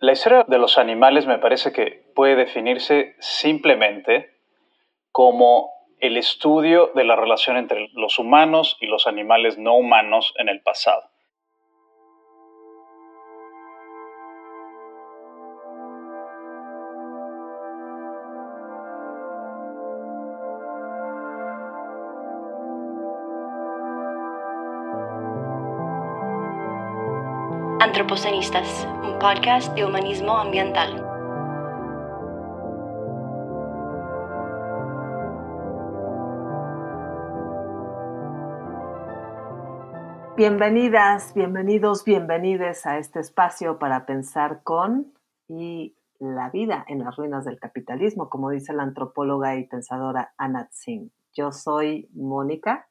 La historia de los animales me parece que puede definirse simplemente como el estudio de la relación entre los humanos y los animales no humanos en el pasado. Antropocenistas, un podcast de humanismo ambiental. Bienvenidas, bienvenidos, bienvenides a este espacio para pensar con y la vida en las ruinas del capitalismo, como dice la antropóloga y pensadora Anat Singh. Yo soy Mónica.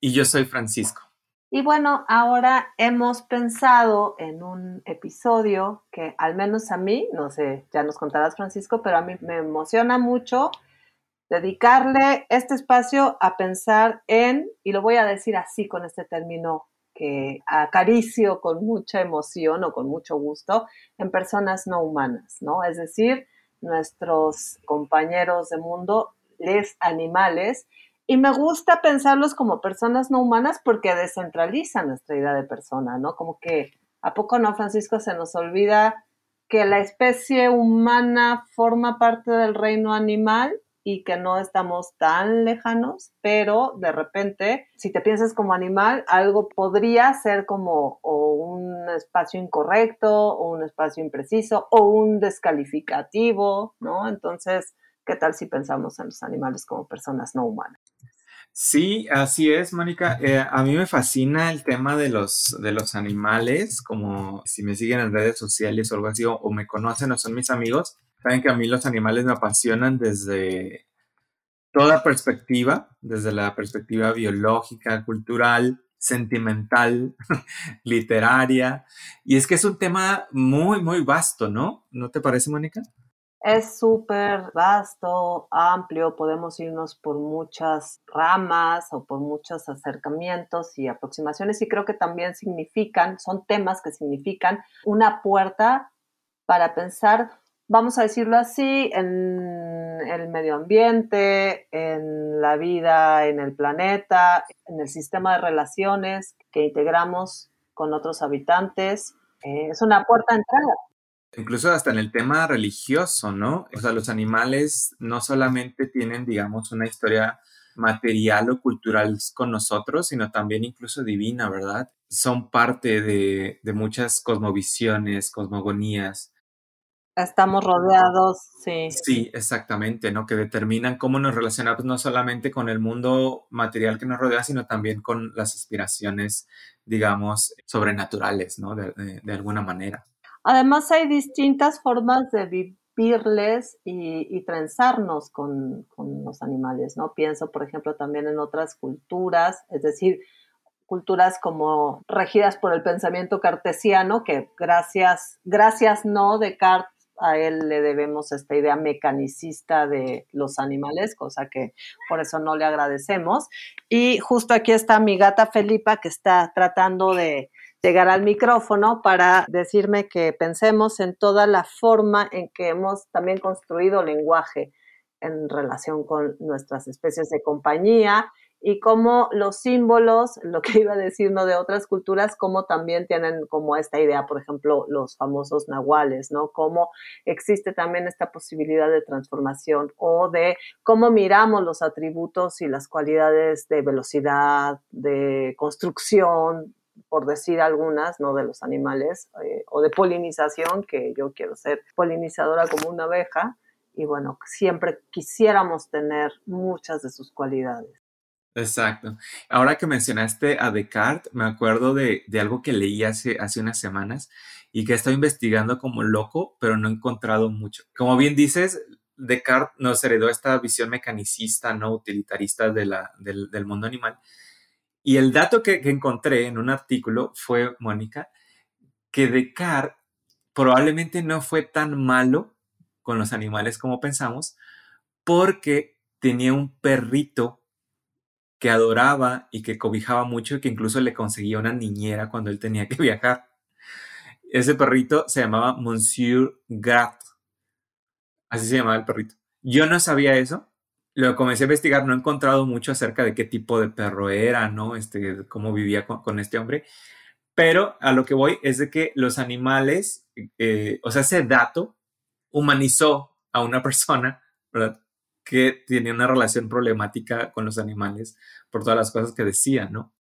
Y yo soy Francisco. Y bueno, ahora hemos pensado en un episodio que al menos a mí, no sé, ya nos contarás Francisco, pero a mí me emociona mucho dedicarle este espacio a pensar en, y lo voy a decir así con este término que acaricio con mucha emoción o con mucho gusto, en personas no humanas, ¿no? Es decir, nuestros compañeros de mundo, les animales, y me gusta pensarlos como personas no humanas porque descentralizan nuestra idea de persona, ¿no? Como que, ¿a poco no, Francisco, se nos olvida que la especie humana forma parte del reino animal y que no estamos tan lejanos, pero de repente, si te piensas como animal, algo podría ser como un espacio incorrecto, o un espacio impreciso, o un descalificativo, ¿no? Entonces, ¿qué tal si pensamos en los animales como personas no humanas? Sí, así es, Mónica. Eh, a mí me fascina el tema de los, de los animales, como si me siguen en redes sociales o algo así, o, me conocen o son mis amigos, saben que a mí los animales me apasionan desde toda perspectiva, desde la perspectiva biológica, cultural, sentimental, literaria. Y es que es un tema muy, muy vasto, ¿no? ¿No te parece, Mónica? Es súper vasto, amplio, podemos irnos por muchas ramas o por muchos acercamientos y aproximaciones y creo que también significan, son temas que significan una puerta para pensar, vamos a decirlo así, en el medio ambiente, en la vida en el planeta, en el sistema de relaciones que integramos con otros habitantes. Eh, es una puerta de entrada incluso hasta en el tema religioso, ¿no? O sea, los animales no solamente tienen, digamos, una historia material o cultural con nosotros, sino también incluso divina, ¿verdad? Son parte de, muchas cosmovisiones, cosmogonías. Estamos rodeados, sí. Sí, exactamente, ¿no? Que determinan cómo nos relacionamos no solamente con el mundo material que nos rodea, sino también con las aspiraciones, digamos, sobrenaturales, ¿no? de alguna manera. Además hay distintas formas de vivirles y, trenzarnos con, los animales, ¿no? Pienso, por ejemplo, también en otras culturas, es decir, culturas como regidas por el pensamiento cartesiano, que gracias, gracias no Descartes, a él le debemos esta idea mecanicista de los animales, cosa que por eso no le agradecemos. Y justo aquí está mi gata Felipa que está tratando de llegar al micrófono para decirme que pensemos en toda la forma en que hemos también construido lenguaje en relación con nuestras especies de compañía y cómo los símbolos, lo que iba a decir de otras culturas, cómo también tienen como esta idea, por ejemplo, los famosos nahuales, ¿no? Cómo existe también esta posibilidad de transformación o de cómo miramos los atributos y las cualidades de velocidad, de construcción, por decir algunas, ¿no? De los animales, eh, o de polinización, que yo quiero ser polinizadora como una abeja, y bueno, siempre quisiéramos tener muchas de sus cualidades. Exacto. Ahora que mencionaste a Descartes, me acuerdo de, algo que leí hace, unas semanas y que estoy investigando como loco, pero no he encontrado mucho. Como bien dices, Descartes nos heredó esta visión mecanicista, no utilitarista del mundo animal, y el dato que, encontré en un artículo fue, Mónica, que Descartes probablemente no fue tan malo con los animales como pensamos, porque tenía un perrito que adoraba y que cobijaba mucho y que incluso le conseguía una niñera cuando él tenía que viajar. ese perrito se llamaba Monsieur Grat. Así se llamaba el perrito. Yo no sabía eso. Lo comencé a investigar, no he encontrado mucho acerca de qué tipo de perro era, ¿no? Este, cómo vivía con, este hombre. Pero a lo que voy es de que los animales, eh, o sea, ese dato humanizó a una persona, ¿verdad? Que tenía una relación problemática con los animales por todas las cosas que decía, ¿no?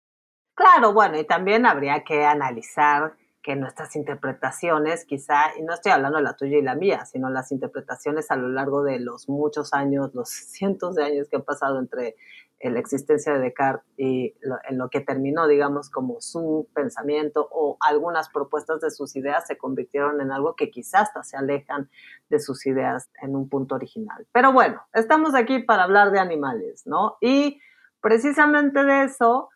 Claro, bueno, y también habría que analizar que nuestras interpretaciones, quizá, y no estoy hablando de la tuya y la mía, sino las interpretaciones a lo largo de los muchos años, los cientos de años que han pasado entre la existencia de Descartes y en lo que terminó, digamos, como su pensamiento o algunas propuestas de sus ideas se convirtieron en algo que quizás hasta se alejan de sus ideas en un punto original. Pero bueno, estamos aquí para hablar de animales, ¿no? Y precisamente de eso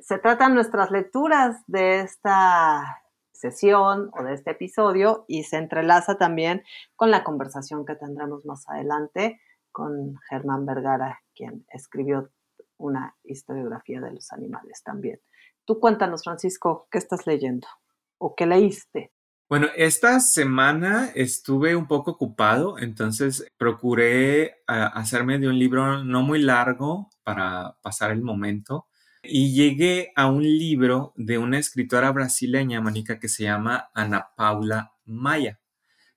se tratan nuestras lecturas de esta sesión o de este episodio y se entrelaza también con la conversación que tendremos más adelante con Germán Vergara, quien escribió una historiografía de los animales también. Tú cuéntanos, Francisco, ¿qué estás leyendo o qué leíste? Bueno, esta semana estuve un poco ocupado, entonces procuré ah, hacerme de un libro no muy largo para pasar el momento y llegué a un libro de una escritora brasileña, Mónica, que se llama Ana Paula Maya,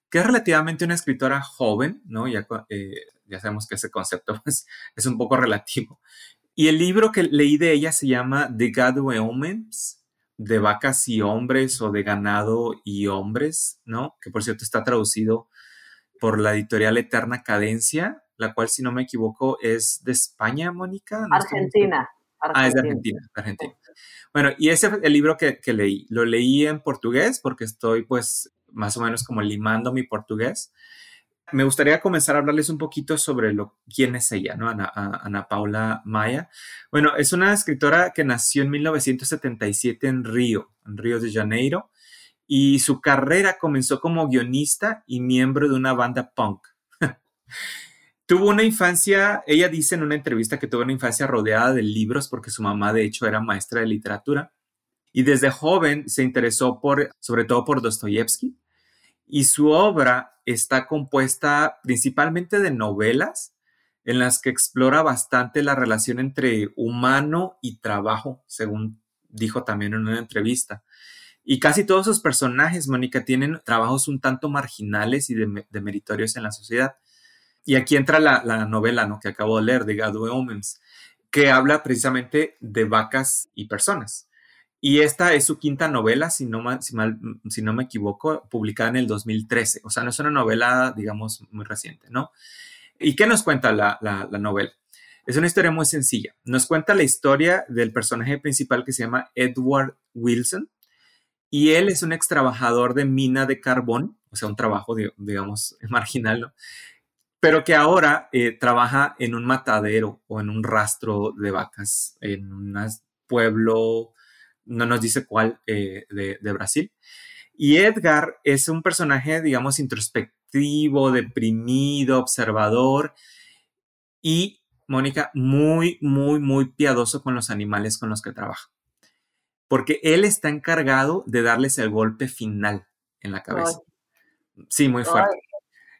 que es relativamente una escritora joven, ¿no? Ya, eh, ya sabemos que ese concepto pues, es un poco relativo. Y el libro que leí de ella se llama The Gado e Homens, de vacas y hombres o de ganado y hombres, ¿no? Que por cierto está traducido por la editorial Eterna Cadencia, la cual, si no me equivoco, es de España, Mónica. Argentina. Ah, es de Argentina, Argentina. Bueno, y ese es el libro que, leí. Lo leí en portugués porque estoy pues más o menos como limando mi portugués. Me gustaría comenzar a hablarles un poquito sobre lo, quién es ella, ¿no? Ana, Ana Paula Maya. Bueno, es una escritora que nació en 1977 en Río, en Río de Janeiro, y su carrera comenzó como guionista y miembro de una banda punk. Tuvo una infancia, ella dice en una entrevista que tuvo una infancia rodeada de libros porque su mamá de hecho era maestra de literatura y desde joven se interesó por, sobre todo por Dostoyevsky y su obra está compuesta principalmente de novelas en las que explora bastante la relación entre humano y trabajo, según dijo también en una entrevista. Y casi todos sus personajes, Mónica, tienen trabajos un tanto marginales y de meritorios en la sociedad. Y aquí entra la, novela ¿no? que acabo de leer de Gadwe Omens, que habla precisamente de vacas y personas. Y esta es su quinta novela, si no, si, mal, si no me equivoco, publicada en el 2013. O sea, no es una novela, digamos, muy reciente, ¿no? ¿Y qué nos cuenta la, la, la novela? Es una historia muy sencilla. Nos cuenta la historia del personaje principal que se llama Edward Wilson. Y él es un ex trabajador de mina de carbón, o sea, un trabajo, digamos, marginal, ¿no? Pero que ahora eh, trabaja en un matadero o en un rastro de vacas en un pueblo, no nos dice cuál, eh, de, de, Brasil. Y Edgar es un personaje, digamos, introspectivo, deprimido, observador y, Mónica, muy, muy, muy piadoso con los animales con los que trabaja. Porque él está encargado de darles el golpe final en la cabeza. Sí, muy fuerte.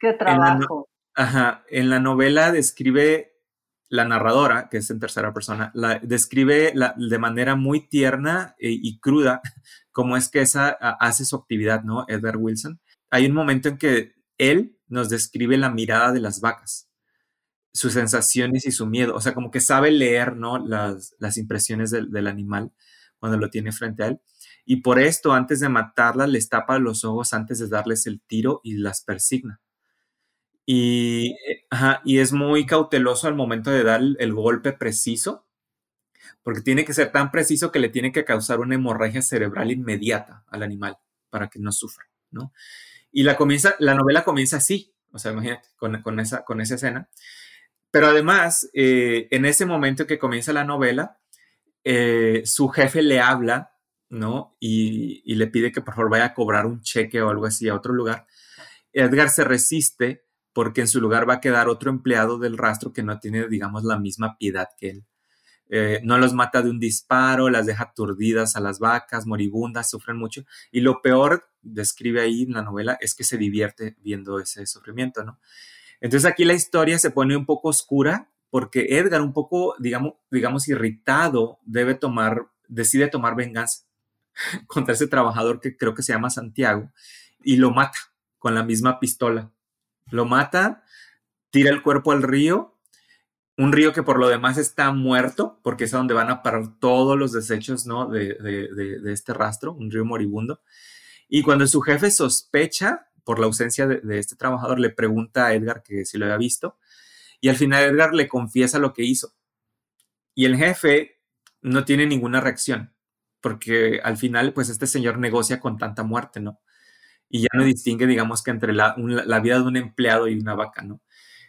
qué trabajo. Ajá, en la novela describe la narradora, que es en tercera persona, la, describe de manera muy tierna e, y cruda cómo es que esa hace su actividad, ¿no? Edward Wilson. Hay un momento en que él nos describe la mirada de las vacas, sus sensaciones y su miedo, o sea, como que sabe leer, ¿no? Las, las impresiones del, del animal cuando lo tiene frente a él. Y por esto, antes de matarlas, les tapa los ojos antes de darles el tiro y las persigna. Y, eh, y es muy cauteloso al momento de dar el, golpe preciso, porque tiene que ser tan preciso que le tiene que causar una hemorragia cerebral inmediata al animal para que no sufra, ¿no? Y la, comienza, la novela comienza así, o sea, imagínate, con, esa, con esa escena. Pero además, eh, en ese momento que comienza la novela, eh, su jefe le habla, ¿no? Y, y, le pide que por favor vaya a cobrar un cheque o algo así a otro lugar. Edgar se resiste porque en su lugar va a quedar otro empleado del rastro que no tiene, digamos, la misma piedad que él. eh, no los mata de un disparo, las deja aturdidas a las vacas, moribundas, sufren mucho. Y lo peor, describe ahí en la novela, es que se divierte viendo ese sufrimiento, ¿no? Entonces aquí la historia se pone un poco oscura porque Edgar, un poco, digamos, digamos irritado, debe tomar, decide tomar venganza contra ese trabajador que creo que se llama Santiago y lo mata con la misma pistola. Lo mata, tira el cuerpo al río un río que por lo demás está muerto, porque es a donde van a parar todos los desechos ¿no? de, este rastro, un río moribundo. Y cuando su jefe sospecha por la ausencia de, este trabajador, le pregunta a Edgar que si lo había visto, y al final Edgar le confiesa lo que hizo. Y el jefe no tiene ninguna reacción, porque al final, pues este señor negocia con tanta muerte, ¿no? Y ya no distingue, digamos, que entre la, la vida de un empleado y una vaca, ¿no?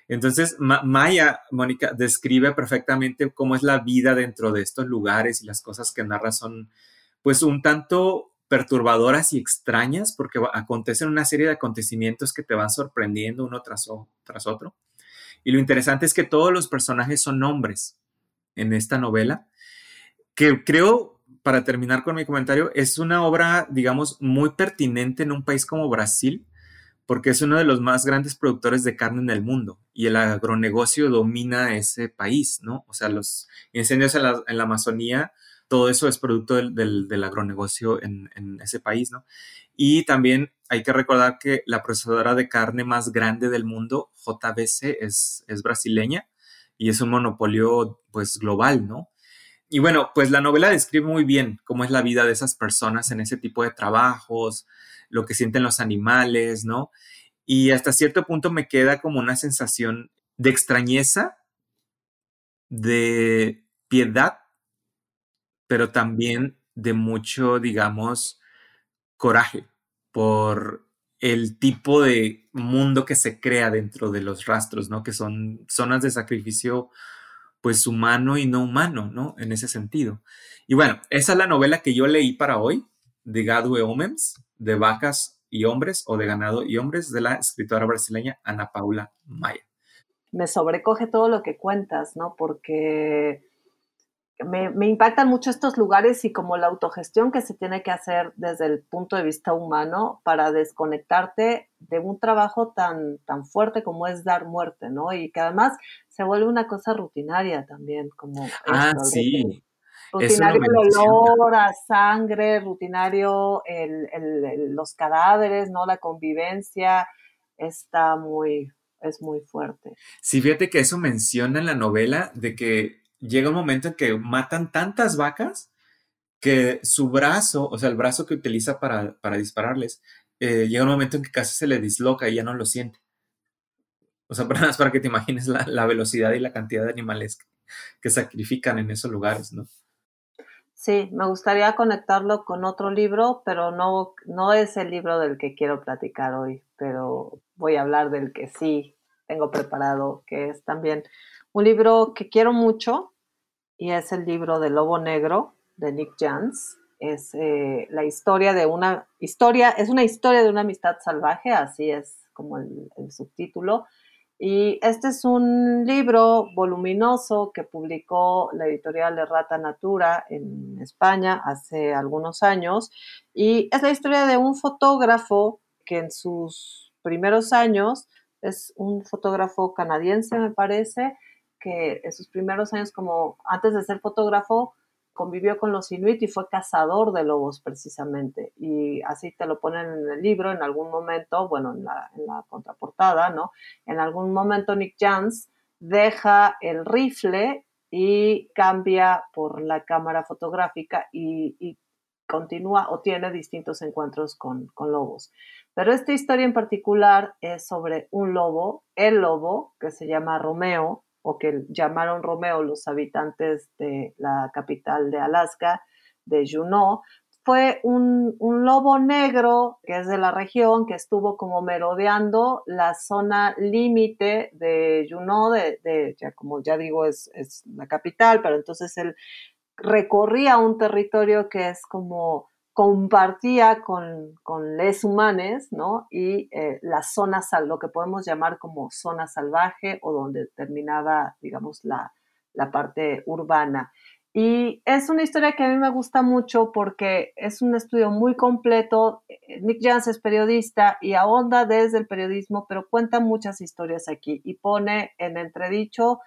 Entonces, Maya, Mónica, describe perfectamente cómo es la vida dentro de estos lugares y las cosas que narra son, pues, un tanto perturbadoras y extrañas porque acontecen una serie de acontecimientos que te van sorprendiendo uno tras, tras otro. Y lo interesante es que todos los personajes son hombres en esta novela, que creo, para terminar con mi comentario, es una obra, digamos, muy pertinente en un país como Brasil, porque es uno de los más grandes productores de carne en el mundo y el agronegocio domina ese país, ¿no? O sea, los incendios en la, Amazonía, todo eso es producto del, agronegocio en, ese país, ¿no? Y también hay que recordar que la procesadora de carne más grande del mundo, JBC, es, es brasileña y es un monopolio, pues, global, ¿no? Y bueno, pues la novela describe muy bien cómo es la vida de esas personas en ese tipo de trabajos, lo que sienten los animales, ¿no? Y hasta cierto punto me queda como una sensación de extrañeza, de piedad, pero también de mucho, digamos, coraje por el tipo de mundo que se crea dentro de los rastros, ¿no? Que son zonas de sacrificio, pues humano y no humano, ¿no? En ese sentido. Y bueno, esa es la novela que yo leí para hoy, de Gadue Omens de vacas y hombres o de ganado y hombres de la escritora brasileña Ana Paula Maya. Me sobrecoge todo lo que cuentas, ¿no? Porque me, me, impactan mucho estos lugares y como la autogestión que se tiene que hacer desde el punto de vista humano para desconectarte de un trabajo tan, tan fuerte como es dar muerte, ¿no? Y que además se vuelve una cosa rutinaria también, como... Ah, sí. Rutinario el olor a sangre, rutinario los cadáveres, ¿no? La convivencia está muy, es muy fuerte. Sí, fíjate que eso menciona en la novela de que llega un momento en que matan tantas vacas que su brazo, o sea, el brazo que utiliza para, dispararles, eh, llega un momento en que casi se le disloca y ya no lo siente. O sea, para, para que te imagines la, velocidad y la cantidad de animales que sacrifican en esos lugares, ¿no? Sí, me gustaría conectarlo con otro libro, pero no, no es el libro del que quiero platicar hoy, pero voy a hablar del que sí tengo preparado, que es también un libro que quiero mucho y es el libro de Lobo Negro de Nick Jans. Es eh, la historia de una historia, es una historia de una amistad salvaje, así es como el subtítulo, y este es un libro voluminoso que publicó la editorial de Rata Natura en España hace algunos años. Y es la historia de un fotógrafo que en sus primeros años, es un fotógrafo canadiense, me parece, que en sus primeros años, como antes de ser fotógrafo, convivió con los inuit y fue cazador de lobos precisamente. Y así te lo ponen en el libro en algún momento, bueno, en la, contraportada, ¿no? En algún momento Nick Jans deja el rifle y cambia por la cámara fotográfica y, continúa o tiene distintos encuentros con, con, lobos. Pero esta historia en particular es sobre un lobo, el lobo, que se llama Romeo, o que llamaron Romeo los habitantes de la capital de Alaska, de Juneau, fue un, lobo negro que es de la región, que estuvo como merodeando la zona límite de Juneau, de, ya, como ya digo, es, es la capital, pero entonces él recorría un territorio que es como compartía con, con les humanes, ¿no? Y eh, la zona, lo que podemos llamar como zona salvaje o donde terminaba, digamos, la, la parte urbana. Y es una historia que a mí me gusta mucho porque es un estudio muy completo. Nick Jans es periodista y ahonda desde el periodismo, pero cuenta muchas historias aquí y pone en entredicho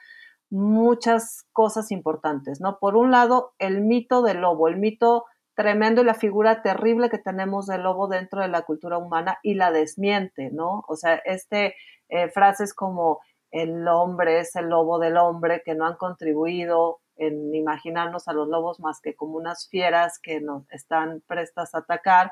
muchas cosas importantes, ¿no? Por un lado, el mito del lobo, el mito tremendo y la figura terrible que tenemos del lobo dentro de la cultura humana y la desmiente, ¿no? O sea, este eh, frases como el hombre es el lobo del hombre que no han contribuido en imaginarnos a los lobos más que como unas fieras que nos están prestas a atacar.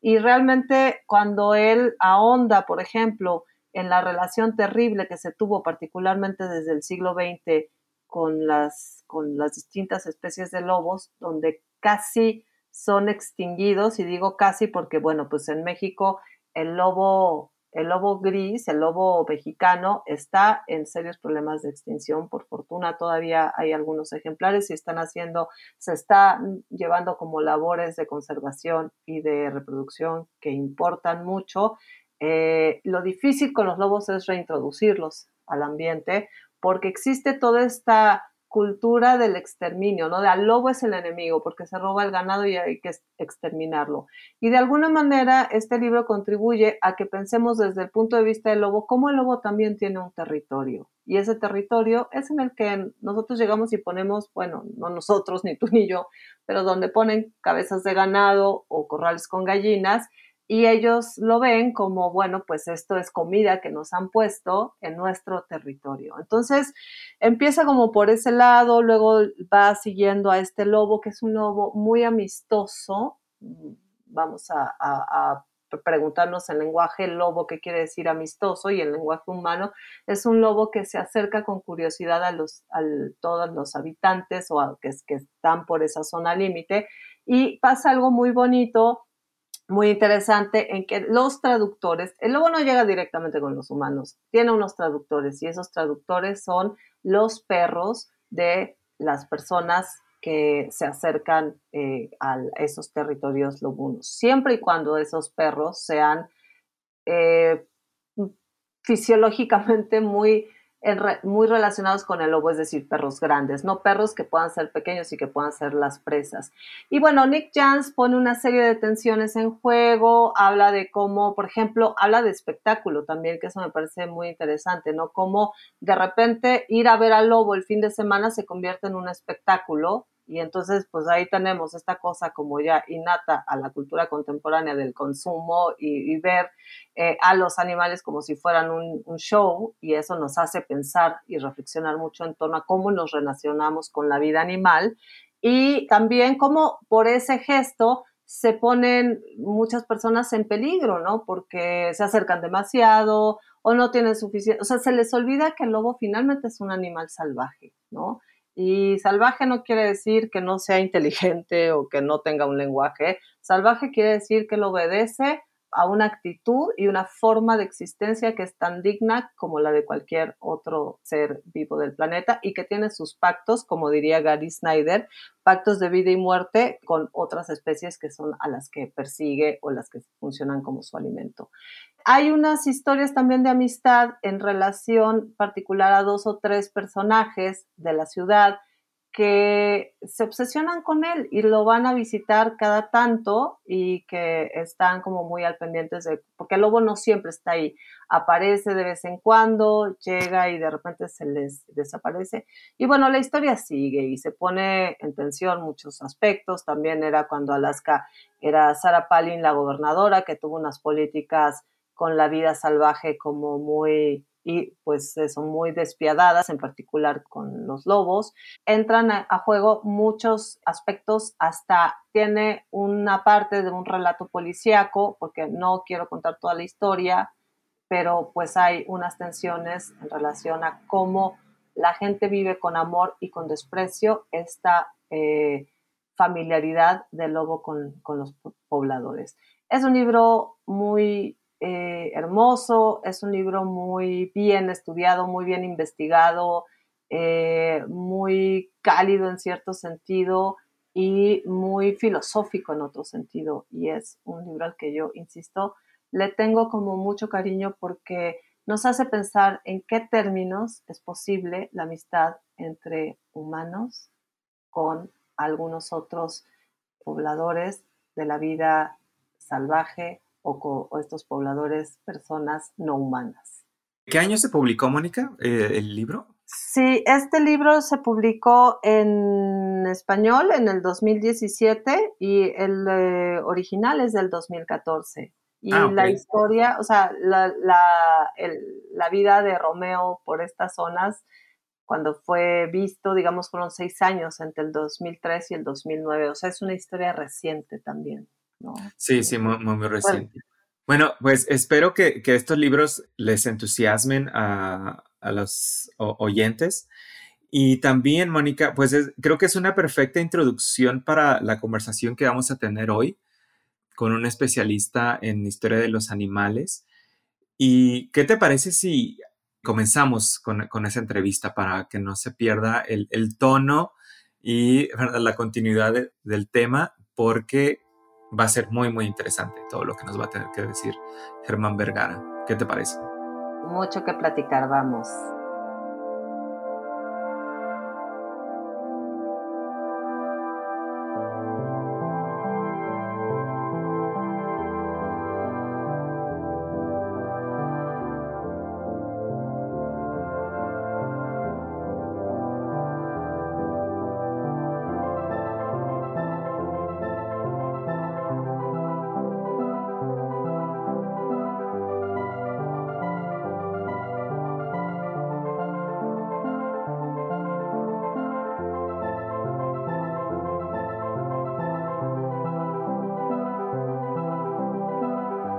Y realmente cuando él ahonda, por ejemplo, en la relación terrible que se tuvo particularmente desde el siglo XX con las, con las distintas especies de lobos, donde casi son extinguidos, y digo casi porque, bueno, pues en México el lobo el lobo gris, el lobo mexicano, está en serios problemas de extinción. Por fortuna todavía hay algunos ejemplares y están haciendo, se está llevando como labores de conservación y de reproducción que importan mucho. Eh, lo difícil con los lobos es reintroducirlos al ambiente porque existe toda esta cultura del exterminio, ¿no? De al lobo es el enemigo porque se roba el ganado y hay que exterminarlo. Y de alguna manera este libro contribuye a que pensemos desde el punto de vista del lobo cómo el lobo también tiene un territorio. Y ese territorio es en el que nosotros llegamos y ponemos, bueno, no nosotros, ni tú ni yo, pero donde ponen cabezas de ganado o corrales con gallinas y ellos lo ven como, bueno, pues esto es comida que nos han puesto en nuestro territorio. Entonces, empieza como por ese lado, luego va siguiendo a este lobo, que es un lobo muy amistoso. Vamos a, preguntarnos en lenguaje lobo qué quiere decir amistoso y el lenguaje humano es un lobo que se acerca con curiosidad a, los, a todos los habitantes o a que, que están por esa zona límite y pasa algo muy bonito muy interesante en que los traductores, el lobo no llega directamente con los humanos, tiene unos traductores y esos traductores son los perros de las personas que se acercan eh, a esos territorios lobunos, siempre y cuando esos perros sean eh, fisiológicamente muy muy relacionados con el lobo, es decir, perros grandes, no perros que puedan ser pequeños y que puedan ser las presas. Y bueno, Nick Jans pone una serie de tensiones en juego, habla de cómo, por ejemplo, habla de espectáculo también, que eso me parece muy interesante, ¿no? Cómo de repente ir a ver al lobo el fin de semana se convierte en un espectáculo y entonces, pues ahí tenemos esta cosa como ya innata a la cultura contemporánea del consumo y, ver eh, a los animales como si fueran un, show y eso nos hace pensar y reflexionar mucho en torno a cómo nos relacionamos con la vida animal y también cómo por ese gesto se ponen muchas personas en peligro, ¿no? Porque se acercan demasiado o no tienen suficiente, o sea, se les olvida que el lobo finalmente es un animal salvaje, ¿no? Y salvaje no quiere decir que no sea inteligente o que no tenga un lenguaje. Salvaje quiere decir que lo obedece a una actitud y una forma de existencia que es tan digna como la de cualquier otro ser vivo del planeta y que tiene sus pactos, como diría Gary Snyder, pactos de vida y muerte con otras especies que son a las que persigue o las que funcionan como su alimento. Hay unas historias también de amistad en relación particular a dos o tres personajes de la ciudad que se obsesionan con él y lo van a visitar cada tanto y que están como muy al pendientes de, porque el lobo no siempre está ahí, aparece de vez en cuando, llega y de repente se les desaparece. Y bueno, la historia sigue y se pone en tensión muchos aspectos. También era cuando Alaska era Sarah Palin la gobernadora, que tuvo unas políticas con la vida salvaje como muy y pues son muy despiadadas, en particular con los lobos. Entran a, juego muchos aspectos, hasta tiene una parte de un relato policíaco, porque no quiero contar toda la historia, pero pues hay unas tensiones en relación a cómo la gente vive con amor y con desprecio esta eh, familiaridad del lobo con, con los pobladores. Es un libro muy eh, hermoso, es un libro muy bien estudiado, muy bien investigado, eh, muy cálido en cierto sentido y muy filosófico en otro sentido. Y es un libro al que yo, insisto, le tengo como mucho cariño porque nos hace pensar en qué términos es posible la amistad entre humanos con algunos otros pobladores de la vida salvaje o, estos pobladores personas no humanas. ¿Qué año se publicó, Mónica, eh, el libro? Sí, este libro se publicó en español en el 2017 y el eh, original es del 2014. Y ah, la historia, o sea, la, la, vida de Romeo por estas zonas, cuando fue visto, digamos, fueron seis años entre el 2003 y el 2009. O sea, es una historia reciente también. ¿No? Sí, sí, muy, muy, reciente. Bueno, pues espero que, que, estos libros les entusiasmen a, a los oyentes. Y también, Mónica, pues creo que es una perfecta introducción para la conversación que vamos a tener hoy con un especialista en historia de los animales. ¿Y qué te parece si comenzamos con, esa entrevista para que no se pierda el, tono y la continuidad del tema? Porque va a ser muy, muy interesante todo lo que nos va a tener que decir Germán Vergara. ¿Qué te parece? Mucho que platicar, vamos.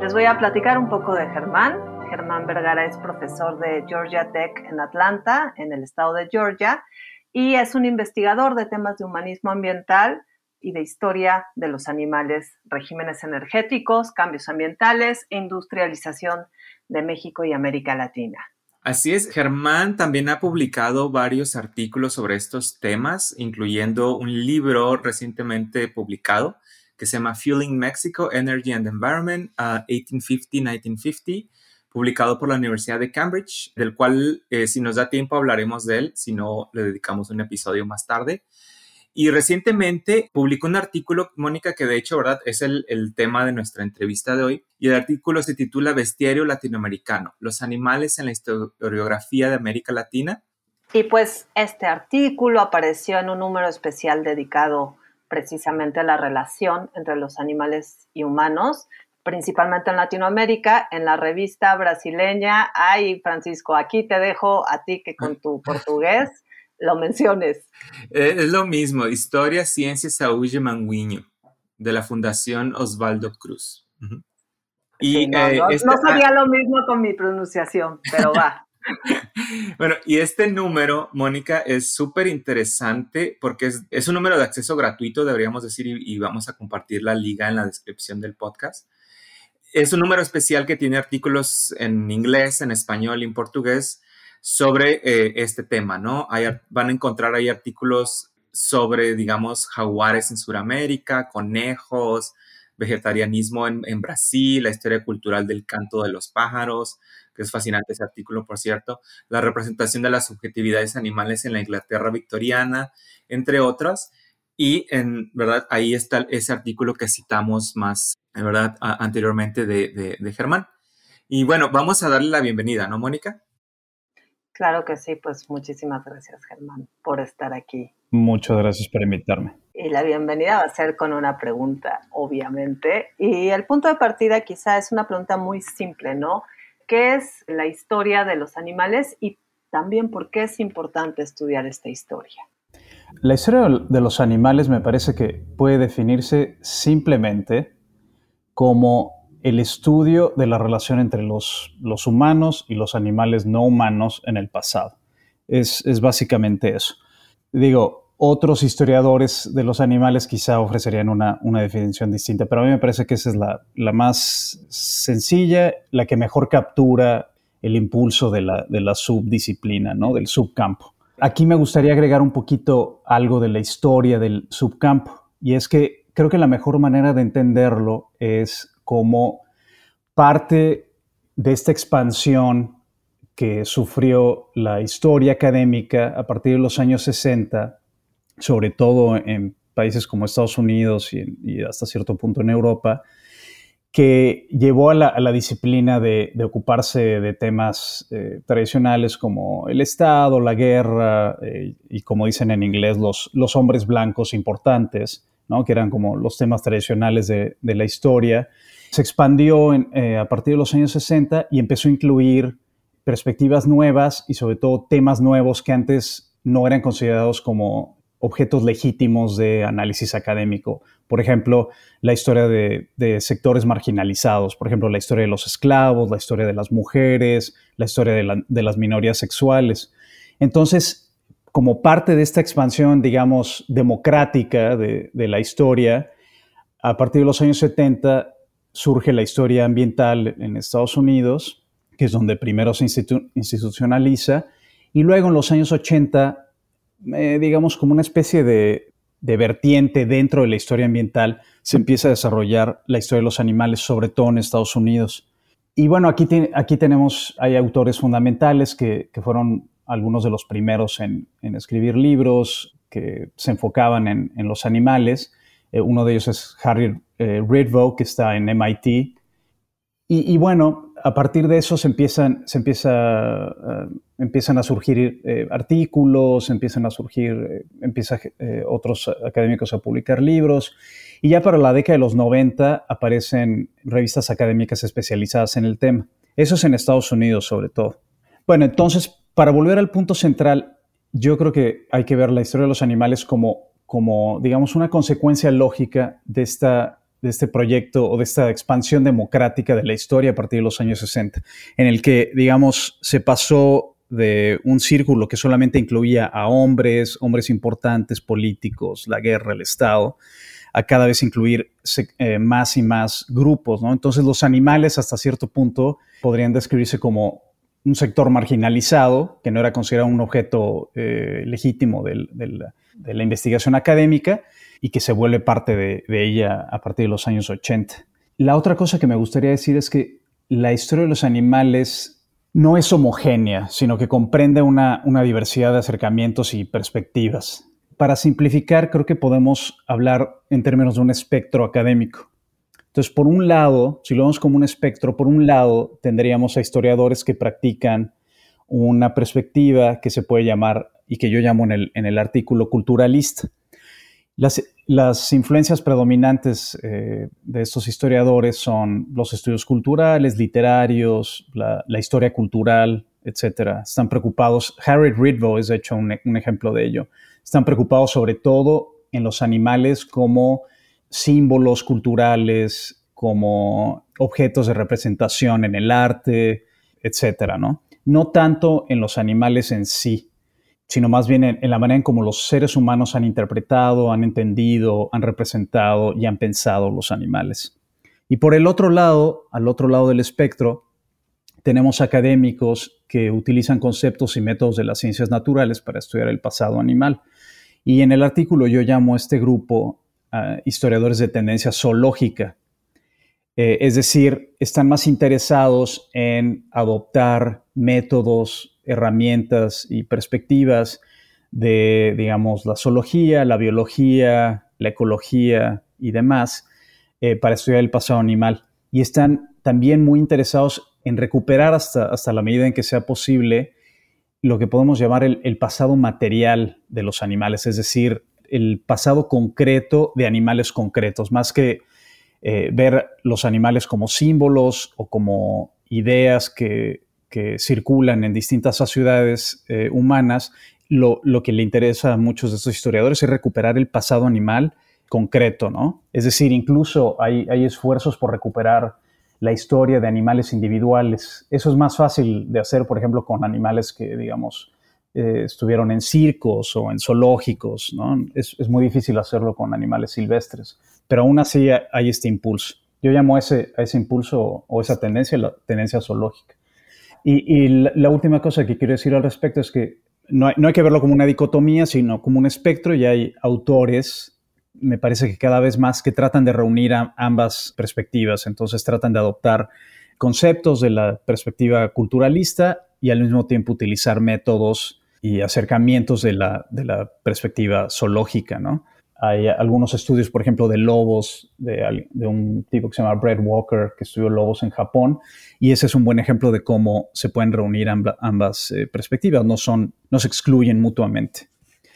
Les voy a platicar un poco de Germán. Germán Vergara es profesor de Georgia Tech en Atlanta, en el estado de Georgia, y es un investigador de temas de humanismo ambiental y de historia de los animales, regímenes energéticos, cambios ambientales e industrialización de México y América Latina. Así es, Germán también ha publicado varios artículos sobre estos temas, incluyendo un libro recientemente publicado que se llama Fueling Mexico, Energy and Environment, 1850-1950, uh, publicado por la Universidad de Cambridge, del cual, eh, si nos da tiempo, hablaremos de él, si no, le dedicamos un episodio más tarde. Y recientemente publicó un artículo, Mónica, que de hecho, ¿verdad? Es el, el, tema de nuestra entrevista de hoy. Y el artículo se titula Bestiario Latinoamericano, los animales en la historiografía de América Latina. Y pues este artículo apareció en un número especial dedicado precisamente la relación entre los animales y humanos, principalmente en Latinoamérica, en la revista brasileña. Ay, Francisco, aquí te dejo a ti que con tu portugués lo menciones. Eh, es lo mismo, Historia, Ciencia, Saúde Manguinho, de la Fundación Osvaldo Cruz. Y, no, eh, no sería lo mismo con mi pronunciación, pero va. Bueno, y este número, Mónica, es súper interesante porque es, un número de acceso gratuito, deberíamos decir, y, vamos a compartir la liga en la descripción del podcast. Es un número especial que tiene artículos en inglés, en español y en portugués sobre eh, este tema, ¿no? van a encontrar ahí artículos sobre, digamos, jaguares en Sudamérica, conejos, vegetarianismo en, Brasil, la historia cultural del canto de los pájaros, que es fascinante ese artículo, por cierto, la representación de las subjetividades animales en la Inglaterra victoriana, entre otras. Y en verdad, ahí está ese artículo que citamos más, en verdad, anteriormente de, de Germán. Y bueno, vamos a darle la bienvenida, ¿no, Mónica? Claro que sí, pues muchísimas gracias, Germán, por estar aquí. Muchas gracias por invitarme. Y la bienvenida va a ser con una pregunta, obviamente. Y el punto de partida quizá es una pregunta muy simple, ¿no? ¿Qué es la historia de los animales y también por qué es importante estudiar esta historia? La historia de los animales me parece que puede definirse simplemente como el estudio de la relación entre los, los humanos y los animales no humanos en el pasado. Es, es básicamente eso. Digo, otros historiadores de los animales quizá ofrecerían una, definición distinta, pero a mí me parece que esa es la, más sencilla, la que mejor captura el impulso de la, de la subdisciplina, ¿no? del subcampo. Aquí me gustaría agregar un poquito algo de la historia del subcampo, y es que creo que la mejor manera de entenderlo es como parte de esta expansión que sufrió la historia académica a partir de los años 60, sobre todo en países como Estados Unidos y, hasta cierto punto en Europa, que llevó a la, disciplina de, ocuparse de temas eh, tradicionales como el Estado, la guerra eh, y como dicen en inglés, los, hombres blancos importantes, ¿no? que eran como los temas tradicionales de, la historia. Se expandió eh, a partir de los años 60 y empezó a incluir perspectivas nuevas y sobre todo temas nuevos que antes no eran considerados como objetos legítimos de análisis académico. Por ejemplo, la historia de, sectores marginalizados, por ejemplo, la historia de los esclavos, la historia de las mujeres, la historia de, las minorías sexuales. Entonces, como parte de esta expansión, digamos, democrática de, la historia, a partir de los años 70 surge la historia ambiental en Estados Unidos, que es donde primero se institucionaliza, y luego en los años 80 eh, digamos, como una especie de, vertiente dentro de la historia ambiental, se empieza a desarrollar la historia de los animales, sobre todo en Estados Unidos. Y bueno, aquí, aquí tenemos, hay autores fundamentales que, fueron algunos de los primeros en, escribir libros que se enfocaban en, los animales. Eh, uno de ellos es Harry eh, que está en MIT. y, bueno, a partir de eso se empiezan, se empieza, eh, empiezan a surgir eh, artículos, empiezan a surgir, empiezan otros académicos a publicar libros. Y ya para la década de los 90 aparecen revistas académicas especializadas en el tema. Eso es en Estados Unidos sobre todo. Bueno, entonces, para volver al punto central, yo creo que hay que ver la historia de los animales como, como digamos, una consecuencia lógica de esta de este proyecto o de esta expansión democrática de la historia a partir de los años 60, en el que, digamos, se pasó de un círculo que solamente incluía a hombres, hombres importantes, políticos, la guerra, el Estado, a cada vez incluir eh, más y más grupos, ¿no? Entonces los animales hasta cierto punto podrían describirse como un sector marginalizado, que no era considerado un objeto eh, legítimo de la investigación académica, y que se vuelve parte de, ella a partir de los años 80. La otra cosa que me gustaría decir es que la historia de los animales no es homogénea, sino que comprende una, diversidad de acercamientos y perspectivas. Para simplificar, creo que podemos hablar en términos de un espectro académico. Entonces, por un lado, si lo vemos como un espectro, por un lado tendríamos a historiadores que practican una perspectiva que se puede llamar, y que yo llamo en el, en el artículo culturalista, las, influencias predominantes eh, de estos historiadores son los estudios culturales, literarios, la, historia cultural, etc. Están preocupados, Harry Ridvo es de hecho un, ejemplo de ello, están preocupados sobre todo en los animales como símbolos culturales, como objetos de representación en el arte, etc. ¿no? no tanto en los animales en sí sino más bien en, la manera en cómo los seres humanos han interpretado, han entendido, han representado y han pensado los animales. Y por el otro lado, al otro lado del espectro, tenemos académicos que utilizan conceptos y métodos de las ciencias naturales para estudiar el pasado animal. Y en el artículo yo llamo a este grupo historiadores de tendencia zoológica. Eh, es decir, están más interesados en adoptar métodos herramientas y perspectivas de, digamos, la zoología, la biología, la ecología y demás eh, para estudiar el pasado animal. Y están también muy interesados en recuperar hasta, hasta la medida en que sea posible lo que podemos llamar el, pasado material de los animales, es decir, el pasado concreto de animales concretos, más que eh, ver los animales como símbolos o como ideas que que circulan en distintas ciudades eh, humanas, lo, que le interesa a muchos de estos historiadores es recuperar el pasado animal concreto, ¿no? Es decir, incluso hay, hay esfuerzos por recuperar la historia de animales individuales. Eso es más fácil de hacer, por ejemplo, con animales que, digamos, eh, estuvieron en circos o en zoológicos, ¿no? Es, es, muy difícil hacerlo con animales silvestres, pero aún así hay este impulso. Yo llamo a ese, a ese impulso o esa tendencia la tendencia zoológica. Y, la, última cosa que quiero decir al respecto es que no hay, no hay, que verlo como una dicotomía, sino como un espectro y hay autores, me parece que cada vez más, que tratan de reunir ambas perspectivas. Entonces tratan de adoptar conceptos de la perspectiva culturalista y al mismo tiempo utilizar métodos y acercamientos de la, de la perspectiva zoológica, ¿no? Hay algunos estudios, por ejemplo, de lobos, de, un tipo que se llama Brett Walker, que estudió lobos en Japón, y ese es un buen ejemplo de cómo se pueden reunir ambas eh, perspectivas, no, son, no se excluyen mutuamente.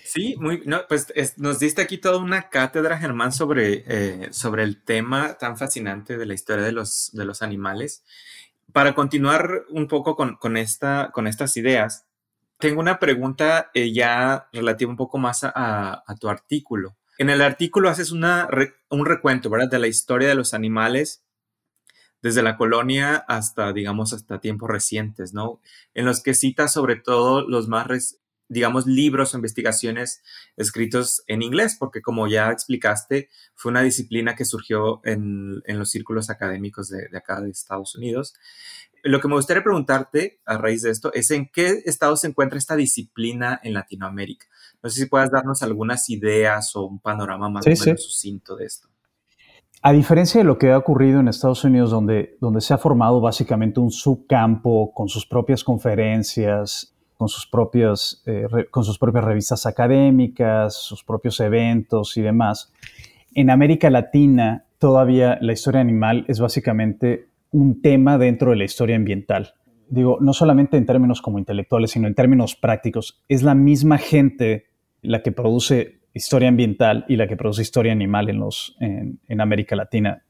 Sí, muy, no, pues nos diste aquí toda una cátedra, Germán, sobre, eh, sobre el tema tan fascinante de la historia de los, de los animales. Para continuar un poco con, con, esta, con estas ideas, tengo una pregunta eh, ya relativa un poco más a, a tu artículo. En el artículo haces una, un recuento, ¿verdad? De la historia de los animales desde la colonia hasta, digamos, hasta tiempos recientes, ¿no? En los que citas sobre todo los más, digamos, libros o investigaciones escritos en inglés, porque como ya explicaste, fue una disciplina que surgió en, en los círculos académicos de, de, acá de Estados Unidos. Lo que me gustaría preguntarte a raíz de esto es en qué estado se encuentra esta disciplina en Latinoamérica. No sé si puedas darnos algunas ideas o un panorama más o menos sucinto de esto. A diferencia de lo que ha ocurrido en Estados Unidos, donde, donde se ha formado básicamente un subcampo con sus propias conferencias, con sus, propias, eh, con sus propias revistas académicas, sus propios eventos y demás, en América Latina todavía la historia animal es básicamente un tema dentro de la historia ambiental. Digo, no solamente en términos como intelectuales, sino en términos prácticos. Es la misma gente la que produce historia ambiental y la que produce historia animal en, los, en, América Latina.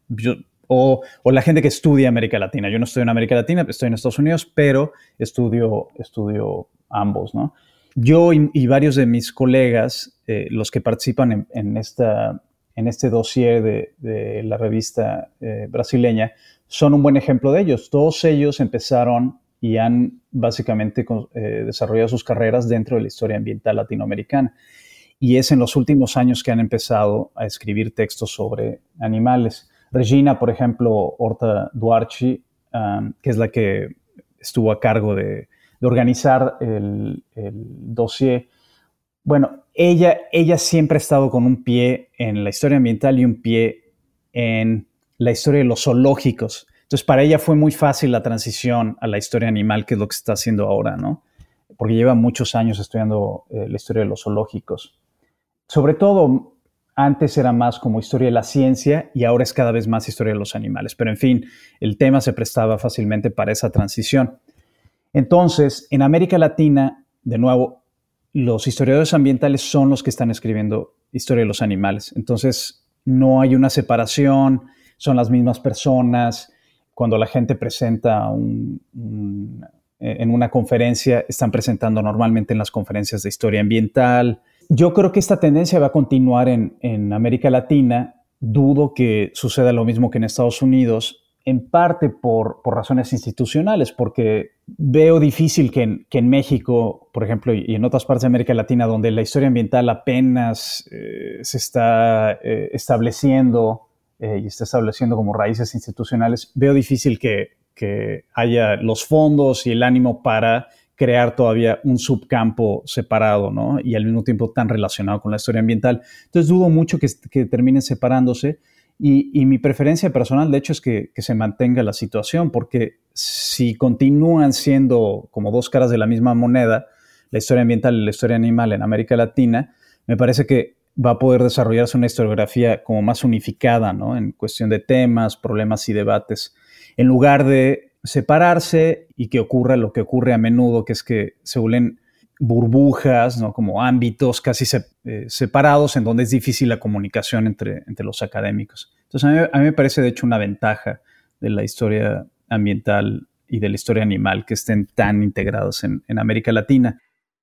o, la gente que estudia América Latina. Yo no estoy en América Latina, estoy en Estados Unidos, pero estudio, estudio ambos, ¿no? Yo y, varios de mis colegas, eh, los que participan en, esta, en este dossier de, la revista eh, brasileña, son un buen ejemplo de ellos. Todos ellos empezaron y han básicamente eh, desarrollado sus carreras dentro de la historia ambiental latinoamericana. Y es en los últimos años que han empezado a escribir textos sobre animales. Regina, por ejemplo, Horta Duarchi, um, que es la que estuvo a cargo de, organizar el, dossier, bueno, ella, ella siempre ha estado con un pie en la historia ambiental y un pie en la historia de los zoológicos. Entonces, para ella fue muy fácil la transición a la historia animal, que es lo que está haciendo ahora, ¿no? Porque lleva muchos años estudiando eh, la historia de los zoológicos. Sobre todo, antes era más como historia de la ciencia y ahora es cada vez más historia de los animales. Pero en fin, el tema se prestaba fácilmente para esa transición. Entonces, en América Latina, de nuevo, los historiadores ambientales son los que están escribiendo historia de los animales. Entonces, no hay una separación, son las mismas personas, cuando la gente presenta en una conferencia, están presentando normalmente en las conferencias de historia ambiental. Yo creo que esta tendencia va a continuar en, América Latina. Dudo que suceda lo mismo que en Estados Unidos, en parte por, razones institucionales, porque veo difícil que en, México, por ejemplo, y en otras partes de América Latina, donde la historia ambiental apenas eh, se está eh, estableciendo, eh, y está estableciendo como raíces institucionales, veo difícil que, haya los fondos y el ánimo para crear todavía un subcampo separado, ¿no? Y al mismo tiempo tan relacionado con la historia ambiental. Entonces dudo mucho que, terminen separándose y, mi preferencia personal, de hecho, es que, se mantenga la situación, porque si continúan siendo como dos caras de la misma moneda, la historia ambiental y la historia animal en América Latina, me parece que va a poder desarrollarse una historiografía como más unificada, ¿no? En cuestión de temas, problemas y debates, en lugar de separarse y que ocurra lo que ocurre a menudo, que es que se vuelven burbujas, ¿no? Como ámbitos casi eh, separados en donde es difícil la comunicación entre, entre los académicos. Entonces, a mí, me parece de hecho una ventaja de la historia ambiental y de la historia animal que estén tan integrados en, en América Latina.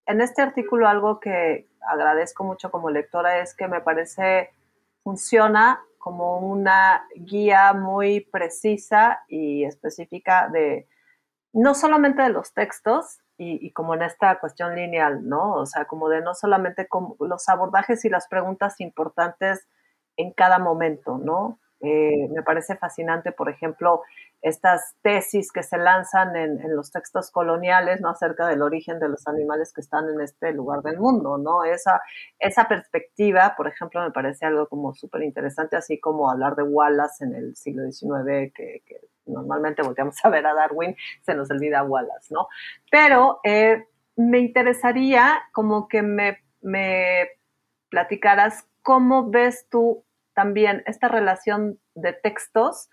En este artículo algo que, agradezco mucho como lectora es que me parece funciona como una guía muy precisa y específica de no solamente de los textos y, como en esta cuestión lineal, ¿no? O sea, como de no solamente los abordajes y las preguntas importantes en cada momento, ¿no? Eh, me parece fascinante, por ejemplo, estas tesis que se lanzan en, los textos coloniales, ¿no? Acerca del origen de los animales que están en este lugar del mundo, ¿no? Esa, esa perspectiva, por ejemplo, me parece algo como súper interesante, así como hablar de Wallace en el siglo XIX, que, normalmente volteamos a ver a Darwin, se nos olvida Wallace, ¿no? Pero eh, me interesaría como que me, me platicaras cómo ves tú también esta relación de textos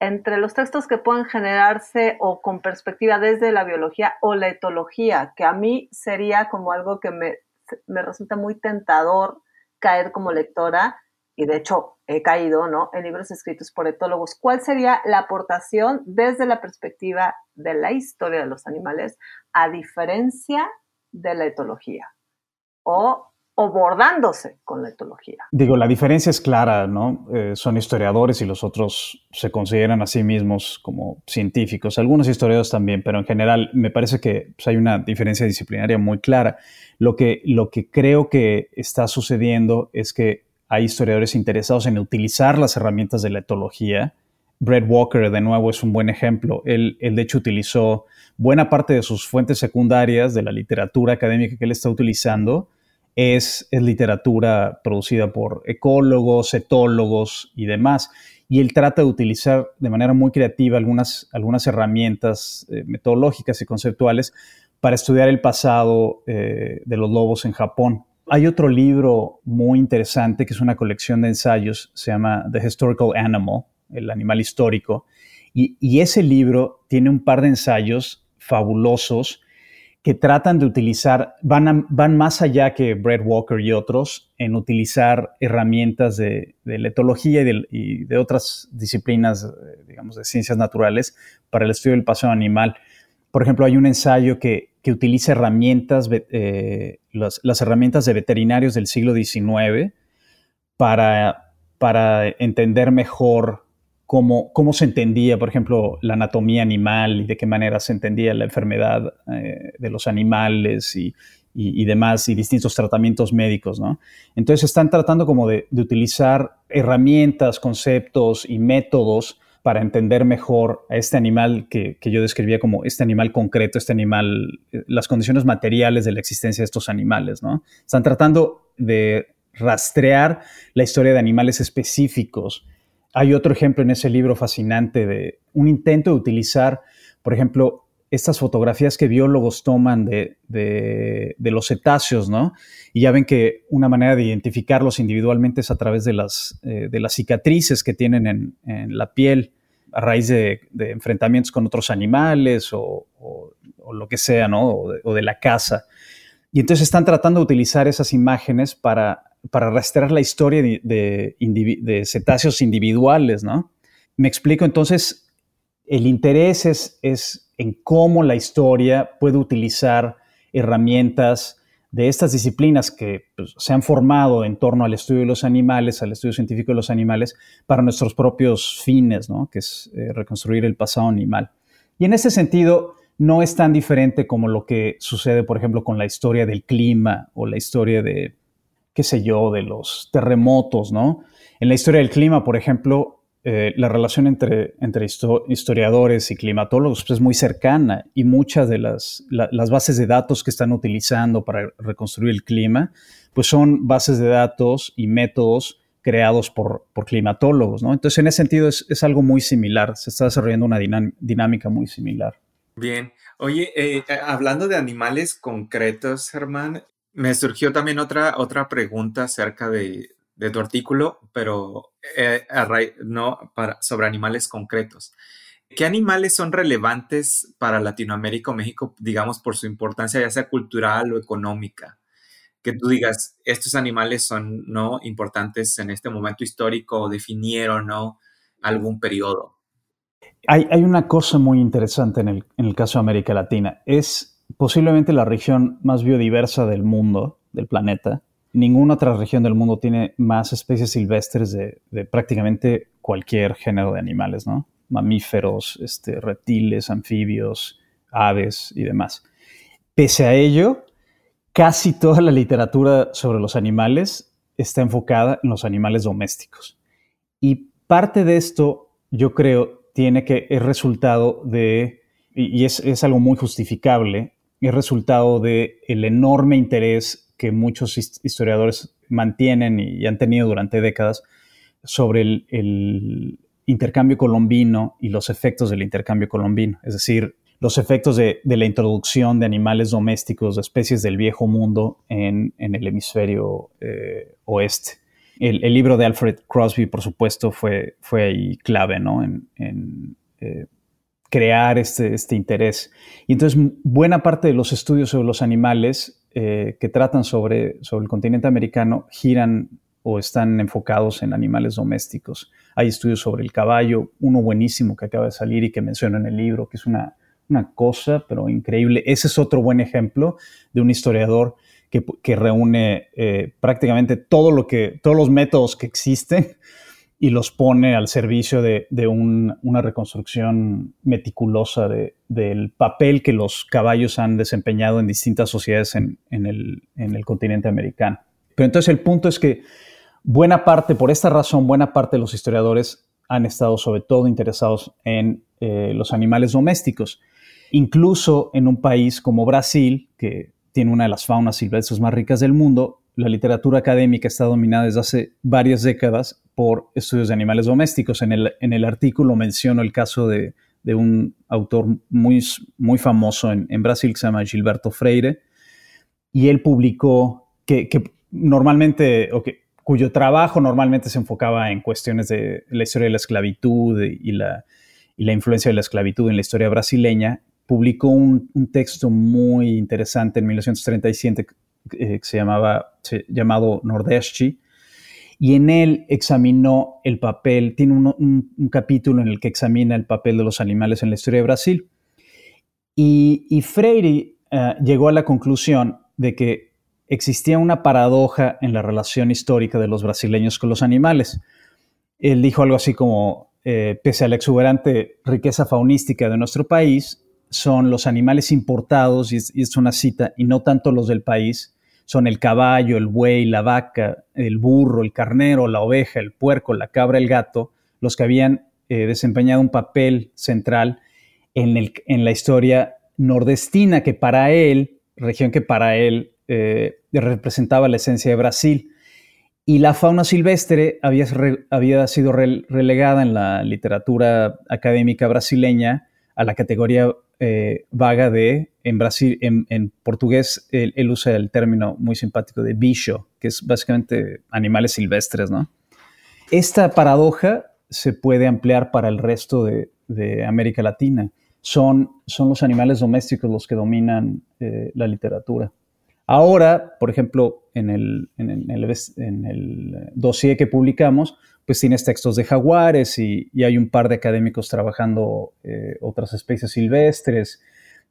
entre los textos que pueden generarse o con perspectiva desde la biología o la etología, que a mí sería como algo que me, resulta muy tentador caer como lectora, y de hecho he caído ¿no? en libros escritos por etólogos. ¿Cuál sería la aportación desde la perspectiva de la historia de los animales a diferencia de la etología? O o bordándose con la etología. Digo, la diferencia es clara, ¿no? Eh, son historiadores y los otros se consideran a sí mismos como científicos. Algunos historiadores también, pero en general me parece que pues, hay una diferencia disciplinaria muy clara. Lo que, lo que creo que está sucediendo es que hay historiadores interesados en utilizar las herramientas de la etología. Brett Walker, de nuevo, es un buen ejemplo. Él, de hecho, utilizó buena parte de sus fuentes secundarias de la literatura académica que él está utilizando es, literatura producida por ecólogos, etólogos y demás. Y él trata de utilizar de manera muy creativa algunas, algunas herramientas eh, metodológicas y conceptuales para estudiar el pasado eh, de los lobos en Japón. Hay otro libro muy interesante que es una colección de ensayos, se llama The Historical Animal, el animal histórico, y, y ese libro tiene un par de ensayos fabulosos que tratan de utilizar, van, van más allá que Brett Walker y otros en utilizar herramientas de, de la etología y de, otras disciplinas, eh, digamos, de ciencias naturales para el estudio del paseo animal. Por ejemplo, hay un ensayo que, que utiliza herramientas, eh, las, herramientas de veterinarios del siglo XIX para, para entender mejor cómo, se entendía, por ejemplo, la anatomía animal y de qué manera se entendía la enfermedad eh, de los animales y, demás, y distintos tratamientos médicos, ¿no? Entonces están tratando como de, utilizar herramientas, conceptos y métodos para entender mejor a este animal que, yo describía como este animal concreto, este animal, eh, las condiciones materiales de la existencia de estos animales, ¿no? Están tratando de rastrear la historia de animales específicos hay otro ejemplo en ese libro fascinante de un intento de utilizar, por ejemplo, estas fotografías que biólogos toman de, los cetáceos, ¿no? Y ya ven que una manera de identificarlos individualmente es a través de las, eh, de las cicatrices que tienen en, la piel a raíz de, enfrentamientos con otros animales o, lo que sea, ¿no? o de la caza. Y entonces están tratando de utilizar esas imágenes para para rastrear la historia de, cetáceos individuales, ¿no? Me explico, entonces, el interés es, en cómo la historia puede utilizar herramientas de estas disciplinas que pues, se han formado en torno al estudio de los animales, al estudio científico de los animales, para nuestros propios fines, ¿no? que es eh, reconstruir el pasado animal. Y en ese sentido, no es tan diferente como lo que sucede, por ejemplo, con la historia del clima o la historia de, qué sé yo, de los terremotos, ¿no? En la historia del clima, por ejemplo, eh, la relación entre, entre historiadores y climatólogos pues, es muy cercana y muchas de las, las, bases de datos que están utilizando para reconstruir el clima, pues son bases de datos y métodos creados por, por climatólogos, ¿no? Entonces, en ese sentido es, es, algo muy similar, se está desarrollando una dinámica muy similar. Bien, oye, eh, hablando de animales concretos, Germán, me surgió también otra, otra pregunta acerca de, tu artículo, pero eh, no para, sobre animales concretos. ¿Qué animales son relevantes para Latinoamérica o México, digamos, por su importancia, ya sea cultural o económica? Que tú digas, estos animales son no importantes en este momento histórico o definieron ¿no? algún periodo. Hay, hay, una cosa muy interesante en el, en el caso de América Latina. Es posiblemente la región más biodiversa del mundo, del planeta. Ninguna otra región del mundo tiene más especies silvestres de, prácticamente cualquier género de animales, ¿no? Mamíferos, este, reptiles, anfibios, aves y demás. Pese a ello, casi toda la literatura sobre los animales está enfocada en los animales domésticos. Y parte de esto, yo creo, tiene que, es resultado de, y es, es algo muy justificable, es resultado de el enorme interés que muchos historiadores mantienen y han tenido durante décadas sobre el, intercambio colombino y los efectos del intercambio colombino, es decir, los efectos de, la introducción de animales domésticos, de especies del viejo mundo en, el hemisferio eh, oeste. El, libro de Alfred Crosby, por supuesto, fue, fue ahí clave ¿no? en, eh, crear este, este, interés. Y entonces, buena parte de los estudios sobre los animales eh, que tratan sobre, sobre el continente americano giran o están enfocados en animales domésticos. Hay estudios sobre el caballo, uno buenísimo que acaba de salir y que menciono en el libro, que es una, una cosa, pero increíble. Ese es otro buen ejemplo de un historiador que, que reúne eh, prácticamente todo lo que, todos los métodos que existen y los pone al servicio de, de una reconstrucción meticulosa de, del papel que los caballos han desempeñado en distintas sociedades en, en, el, en el continente americano. Pero entonces el punto es que buena parte, por esta razón, buena parte de los historiadores han estado sobre todo interesados en eh, los animales domésticos. Incluso en un país como Brasil, que tiene una de las faunas silvestres más ricas del mundo, la literatura académica está dominada desde hace varias décadas por estudios de animales domésticos. En el, en el artículo menciono el caso de, de un autor muy, muy famoso en, en, Brasil que se llama Gilberto Freire, y él publicó que, que normalmente, o que cuyo trabajo normalmente se enfocaba en cuestiones de la historia de la esclavitud y la, la influencia de la esclavitud en la historia brasileña, publicó un, texto muy interesante en 1937 eh, que se llamaba, llamado Nordeste, y en él examinó el papel, tiene un, capítulo en el que examina el papel de los animales en la historia de Brasil. Y, Freire eh, llegó a la conclusión de que existía una paradoja en la relación histórica de los brasileños con los animales. Él dijo algo así como, eh, pese a la exuberante riqueza faunística de nuestro país, son los animales importados, y es, una cita, y no tanto los del país, son el caballo, el buey, la vaca, el burro, el carnero, la oveja, el puerco, la cabra, el gato, los que habían eh, desempeñado un papel central en, en la historia nordestina, que para él, región que para él eh, representaba la esencia de Brasil. Y la fauna silvestre había, había sido relegada en la literatura académica brasileña a la categoría eh, vaga de, en, Brasil, en, portugués, él, usa el término muy simpático de bicho, que es básicamente animales silvestres, ¿no? Esta paradoja se puede ampliar para el resto de, América Latina. Son, son, los animales domésticos los que dominan eh, la literatura. Ahora, por ejemplo, en el, en el, dossier que publicamos, pues tienes textos de jaguares y, hay un par de académicos trabajando eh, otras especies silvestres.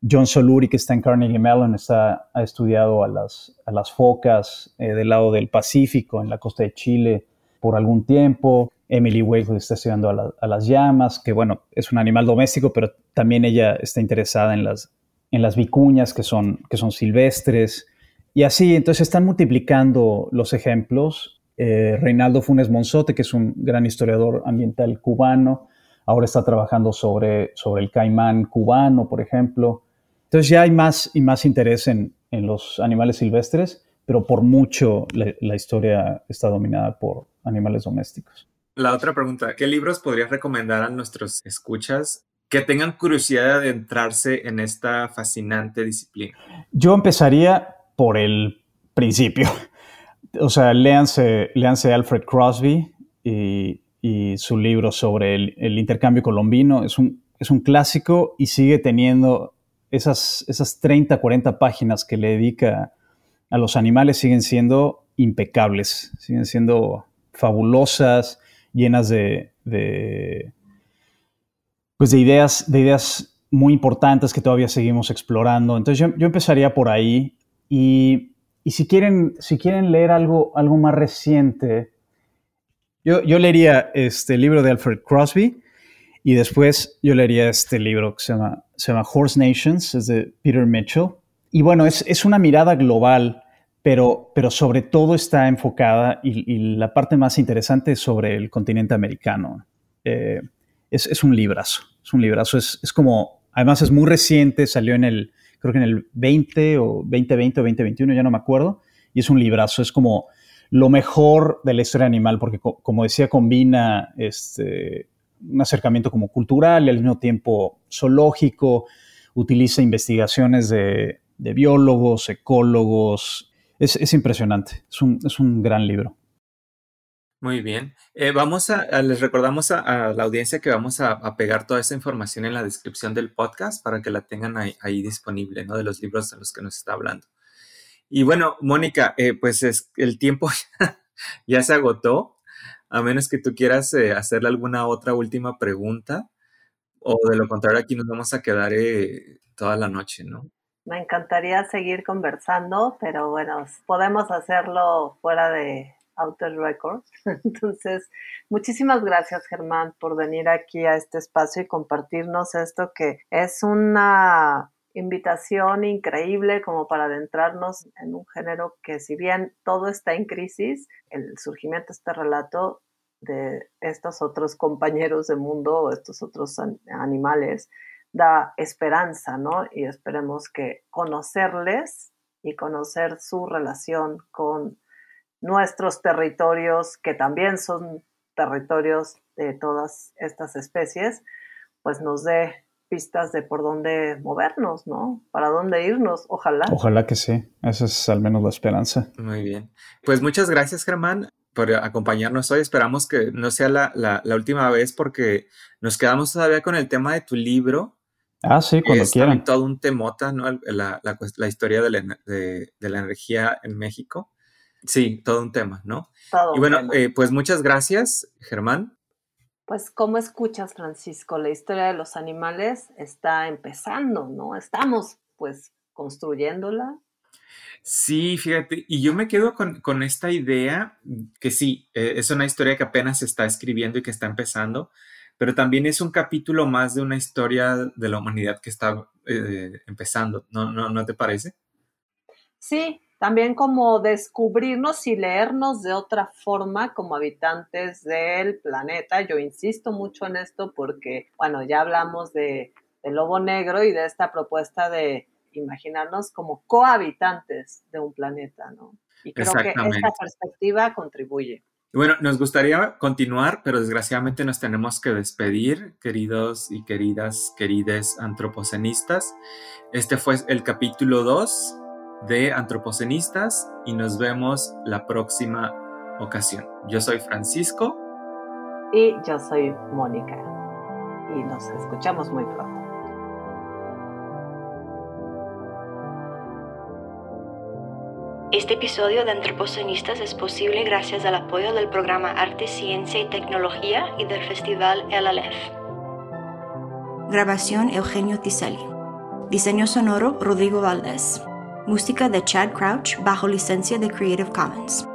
John Soluri, que está en Carnegie Mellon, está, ha estudiado a las, a las focas eh, del lado del Pacífico, en la costa de Chile, por algún tiempo. Emily Wakely está estudiando a, a, las llamas, que bueno, es un animal doméstico, pero también ella está interesada en las, en las vicuñas, que son, que son silvestres. Y así, entonces están multiplicando los ejemplos. Eh, Reinaldo Funes Monzote, que es un gran historiador ambiental cubano, ahora está trabajando sobre, sobre el caimán cubano, por ejemplo. Entonces ya hay más y más interés en, en los animales silvestres, pero por mucho la, la, historia está dominada por animales domésticos. La otra pregunta, ¿qué libros podrías recomendar a nuestros escuchas que tengan curiosidad de adentrarse en esta fascinante disciplina? Yo empezaría por el principio. O sea, léanse, Alfred Crosby y, su libro sobre el, intercambio colombino. Es un, es un, clásico y sigue teniendo esas, esas 30, 40 páginas que le dedica a los animales, siguen siendo impecables, siguen siendo fabulosas, llenas de, pues de ideas, de ideas muy importantes que todavía seguimos explorando. Entonces yo, yo empezaría por ahí y, si, quieren, si quieren leer algo, algo más reciente, yo, yo leería este libro de Alfred Crosby y después yo leería este libro que se llama, se llama Horse Nations, es de Peter Mitchell. Y bueno, es, es una mirada global, pero, pero sobre todo está enfocada y, la parte más interesante es sobre el continente americano. Eh, es, un librazo, es un librazo, es, es, como, además es muy reciente, salió en el, creo que en el 20 o 2020 o 2021, ya no me acuerdo, y es un librazo, es como lo mejor de la historia animal, porque como decía, combina este, un acercamiento como cultural al mismo tiempo zoológico, utiliza investigaciones de, biólogos, ecólogos, es, impresionante, es un, es un gran libro. Muy bien. Eh, vamos a, les recordamos a, la audiencia que vamos a, pegar toda esa información en la descripción del podcast para que la tengan ahí, disponible, ¿no? De los libros de los que nos está hablando. Y bueno, Mónica, eh, pues es, el tiempo ya, se agotó, a menos que tú quieras eh, hacerle alguna otra última pregunta, o de lo contrario aquí nos vamos a quedar toda la noche, ¿no? Me encantaría seguir conversando, pero bueno, podemos hacerlo fuera de, Outer Records. Entonces, muchísimas gracias Germán por venir aquí a este espacio y compartirnos esto que es una invitación increíble como para adentrarnos en un género que si bien todo está en crisis, el surgimiento de este relato de estos otros compañeros de mundo, estos otros animales, da esperanza, ¿no? Y esperemos que conocerles y conocer su relación con nuestros territorios, que también son territorios de todas estas especies, pues nos dé pistas de por dónde movernos, ¿no? Para dónde irnos, ojalá. Ojalá que sí, esa es al menos la esperanza. Muy bien. Pues muchas gracias, Germán, por acompañarnos hoy. Esperamos que no sea la, última vez porque nos quedamos todavía con el tema de tu libro. Ah, sí, cuando es quieran. todo un temota, ¿no? La, historia de la, de la energía en México. Sí, todo un tema, ¿no? Todo y bueno, eh, pues muchas gracias, Germán. Pues como escuchas, Francisco, la historia de los animales está empezando, ¿no? Estamos pues construyéndola. Sí, fíjate, y yo me quedo con, esta idea que sí, eh, es una historia que apenas se está escribiendo y que está empezando, pero también es un capítulo más de una historia de la humanidad que está eh, empezando, ¿no, no, ¿no te parece? Sí, también como descubrirnos y leernos de otra forma como habitantes del planeta. Yo insisto mucho en esto porque, bueno, ya hablamos de, Lobo Negro y de esta propuesta de imaginarnos como cohabitantes de un planeta, ¿no? Y creo que esta perspectiva contribuye. Bueno, nos gustaría continuar, pero desgraciadamente nos tenemos que despedir, queridos y queridas, querides antropocenistas. Este fue el capítulo 2 de Antropocenistas y nos vemos la próxima ocasión. Yo soy Francisco. Y yo soy Mónica. Y nos escuchamos muy pronto. Este episodio de Antropocenistas es posible gracias al apoyo del programa Arte, Ciencia y Tecnología y del Festival El Aleph. Grabación Eugenio Tiseli. Diseño sonoro Rodrigo Valdés. Música de Chad Crouch bajo licencia de Creative Commons.